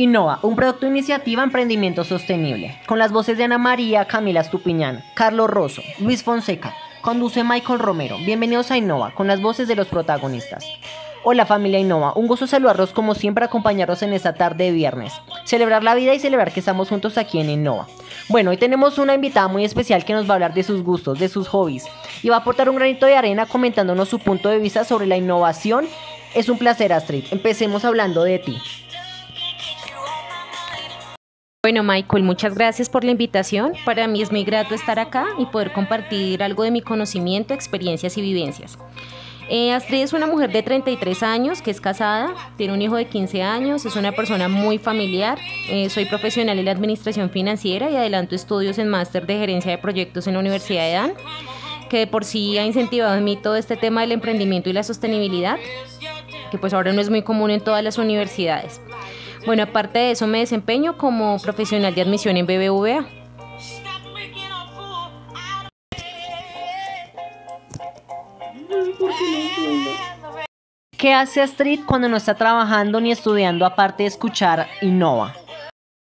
Innova, un producto iniciativa emprendimiento sostenible. Con las voces de Ana María, Camila Estupiñán, Carlos Rosso, Luis Fonseca. Conduce Michael Romero. Bienvenidos a Innova, con las voces de los protagonistas. Hola familia Innova, un gusto saludarlos como siempre acompañarlos en esta tarde de viernes. Celebrar la vida y celebrar que estamos juntos aquí en Innova. Bueno, hoy tenemos una invitada muy especial que nos va a hablar de sus gustos, de sus hobbies y va a aportar un granito de arena comentándonos su punto de vista sobre la innovación. Es un placer Astrid, empecemos hablando de ti. Bueno, Michael, muchas gracias por la invitación. Para mí es muy grato estar acá y poder compartir algo de mi conocimiento, experiencias y vivencias. Eh, Astrid es una mujer de 33 años que es casada, tiene un hijo de 15 años, es una persona muy familiar. Eh, soy profesional en la administración financiera y adelanto estudios en máster de gerencia de proyectos en la Universidad de Dan, que de por sí ha incentivado en mí todo este tema del emprendimiento y la sostenibilidad, que pues ahora no es muy común en todas las universidades. Bueno, aparte de eso me desempeño como profesional de admisión en BBVA. ¿Qué hace Astrid cuando no está trabajando ni estudiando aparte de escuchar Innova?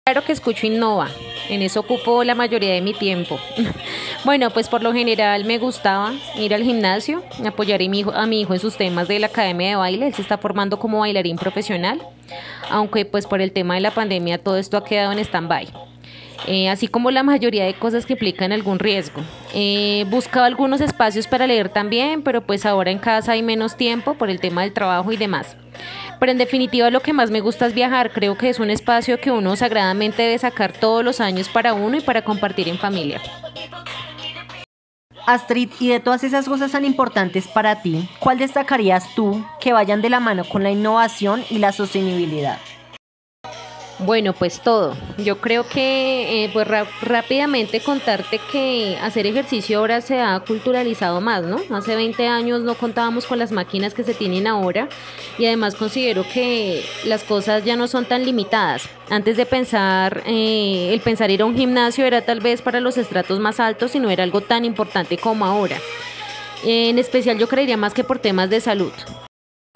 Claro que escucho Innova, en eso ocupo la mayoría de mi tiempo. bueno, pues por lo general me gustaba ir al gimnasio, apoyar a mi, hijo, a mi hijo en sus temas de la academia de baile, él se está formando como bailarín profesional, aunque pues por el tema de la pandemia todo esto ha quedado en stand-by. Eh, así como la mayoría de cosas que implican algún riesgo. He buscado algunos espacios para leer también, pero pues ahora en casa hay menos tiempo por el tema del trabajo y demás. Pero en definitiva lo que más me gusta es viajar, creo que es un espacio que uno sagradamente debe sacar todos los años para uno y para compartir en familia. Astrid, y de todas esas cosas tan importantes para ti, ¿cuál destacarías tú que vayan de la mano con la innovación y la sostenibilidad? Bueno, pues todo. Yo creo que eh, pues rápidamente contarte que hacer ejercicio ahora se ha culturalizado más, ¿no? Hace 20 años no contábamos con las máquinas que se tienen ahora y además considero que las cosas ya no son tan limitadas. Antes de pensar, eh, el pensar ir a un gimnasio era tal vez para los estratos más altos y no era algo tan importante como ahora. En especial yo creería más que por temas de salud.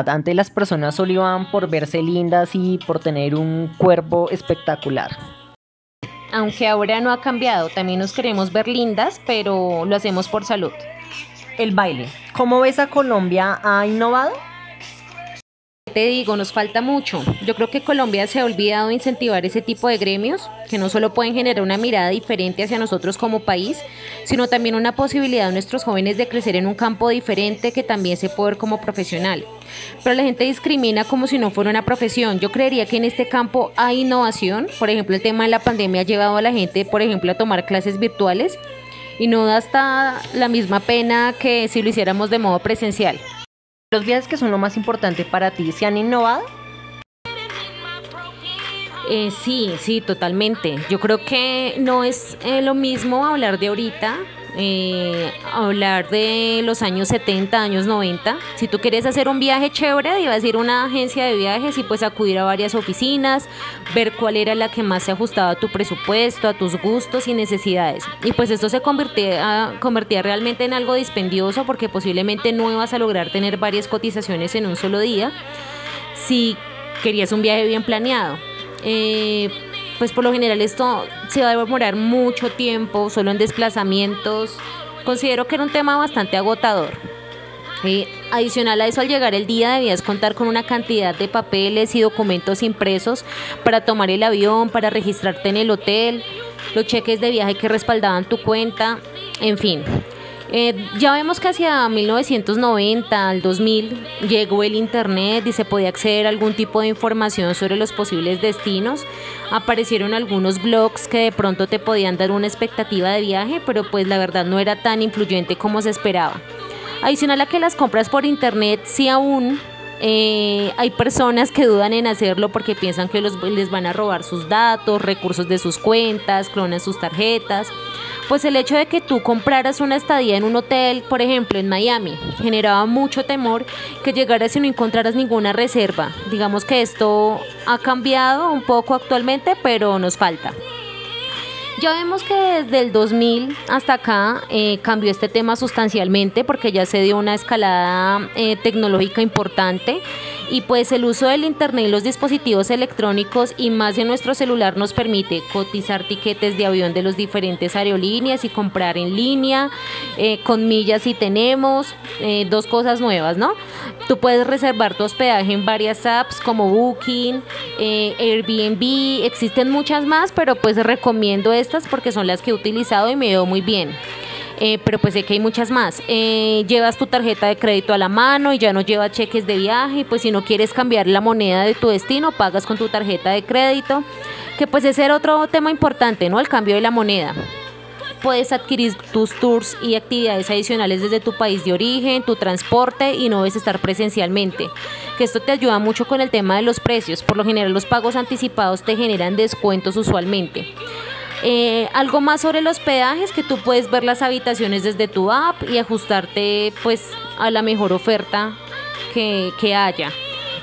Antes las personas solo iban por verse lindas y por tener un cuerpo espectacular. Aunque ahora no ha cambiado, también nos queremos ver lindas, pero lo hacemos por salud. El baile. ¿Cómo ves a Colombia? ¿Ha innovado? Te digo, nos falta mucho. Yo creo que Colombia se ha olvidado de incentivar ese tipo de gremios que no solo pueden generar una mirada diferente hacia nosotros como país, sino también una posibilidad de nuestros jóvenes de crecer en un campo diferente que también se puede ver como profesional. Pero la gente discrimina como si no fuera una profesión. Yo creería que en este campo hay innovación. Por ejemplo, el tema de la pandemia ha llevado a la gente, por ejemplo, a tomar clases virtuales y no da hasta la misma pena que si lo hiciéramos de modo presencial. ¿Los viajes que son lo más importante para ti se han innovado? Eh, sí, sí, totalmente. Yo creo que no es eh, lo mismo hablar de ahorita eh, hablar de los años 70, años 90. Si tú quieres hacer un viaje chévere, debes ir a una agencia de viajes y pues acudir a varias oficinas, ver cuál era la que más se ajustaba a tu presupuesto, a tus gustos y necesidades. Y pues esto se convertía, convertía realmente en algo dispendioso porque posiblemente no ibas a lograr tener varias cotizaciones en un solo día si querías un viaje bien planeado. Eh, pues por lo general esto se va a demorar mucho tiempo, solo en desplazamientos. Considero que era un tema bastante agotador. adicional a eso, al llegar el día debías contar con una cantidad de papeles y documentos impresos para tomar el avión, para registrarte en el hotel, los cheques de viaje que respaldaban tu cuenta, en fin. Eh, ya vemos que hacia 1990 al 2000 llegó el Internet y se podía acceder a algún tipo de información sobre los posibles destinos. Aparecieron algunos blogs que de pronto te podían dar una expectativa de viaje, pero pues la verdad no era tan influyente como se esperaba. Adicional a que las compras por Internet sí aún eh, hay personas que dudan en hacerlo porque piensan que les van a robar sus datos, recursos de sus cuentas, clonan sus tarjetas pues el hecho de que tú compraras una estadía en un hotel, por ejemplo, en Miami, generaba mucho temor que llegaras y no encontraras ninguna reserva. Digamos que esto ha cambiado un poco actualmente, pero nos falta. Ya vemos que desde el 2000 hasta acá eh, cambió este tema sustancialmente porque ya se dio una escalada eh, tecnológica importante Y pues el uso del Internet y los dispositivos electrónicos y más de nuestro celular nos permite cotizar tiquetes de avión de los diferentes aerolíneas y comprar en línea, eh, con millas si tenemos, eh, dos cosas nuevas, ¿no? Tú puedes reservar tu hospedaje en varias apps como Booking, eh, Airbnb, existen muchas más, pero pues recomiendo estas porque son las que he utilizado y me veo muy bien. Eh, pero pues sé que hay muchas más. Eh, llevas tu tarjeta de crédito a la mano y ya no llevas cheques de viaje, pues si no quieres cambiar la moneda de tu destino, pagas con tu tarjeta de crédito, que pues ese era otro tema importante, ¿no? El cambio de la moneda. Puedes adquirir tus tours y actividades adicionales desde tu país de origen, tu transporte y no debes estar presencialmente. Que esto te ayuda mucho con el tema de los precios. Por lo general los pagos anticipados te generan descuentos usualmente. Eh, algo más sobre los peajes, que tú puedes ver las habitaciones desde tu app y ajustarte pues a la mejor oferta que, haya.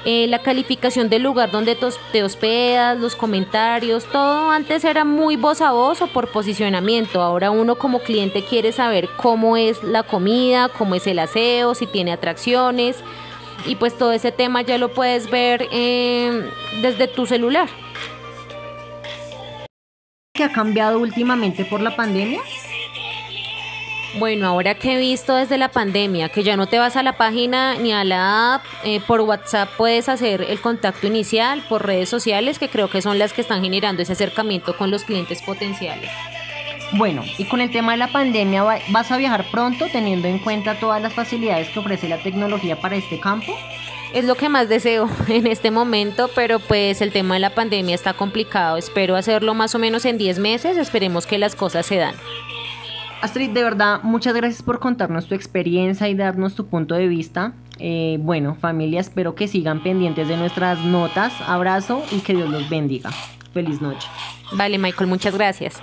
Eh, la calificación del lugar donde te hospedas, los comentarios, todo antes era muy voz a voz o por posicionamiento. Ahora uno como cliente quiere saber cómo es la comida, cómo es el aseo, si tiene atracciones y pues todo ese tema ya lo puedes ver eh, desde tu celular ha cambiado últimamente por la pandemia? Bueno, ahora que he visto desde la pandemia que ya no te vas a la página ni a la app, eh, por WhatsApp puedes hacer el contacto inicial, por redes sociales, que creo que son las que están generando ese acercamiento con los clientes potenciales. Bueno, y con el tema de la pandemia, ¿vas a viajar pronto teniendo en cuenta todas las facilidades que ofrece la tecnología para este campo? Es lo que más deseo en este momento, pero pues el tema de la pandemia está complicado. Espero hacerlo más o menos en 10 meses, esperemos que las cosas se dan. Astrid, de verdad, muchas gracias por contarnos tu experiencia y darnos tu punto de vista. Eh, bueno, familia, espero que sigan pendientes de nuestras notas. Abrazo y que Dios los bendiga. Feliz noche. Vale, Michael, muchas gracias.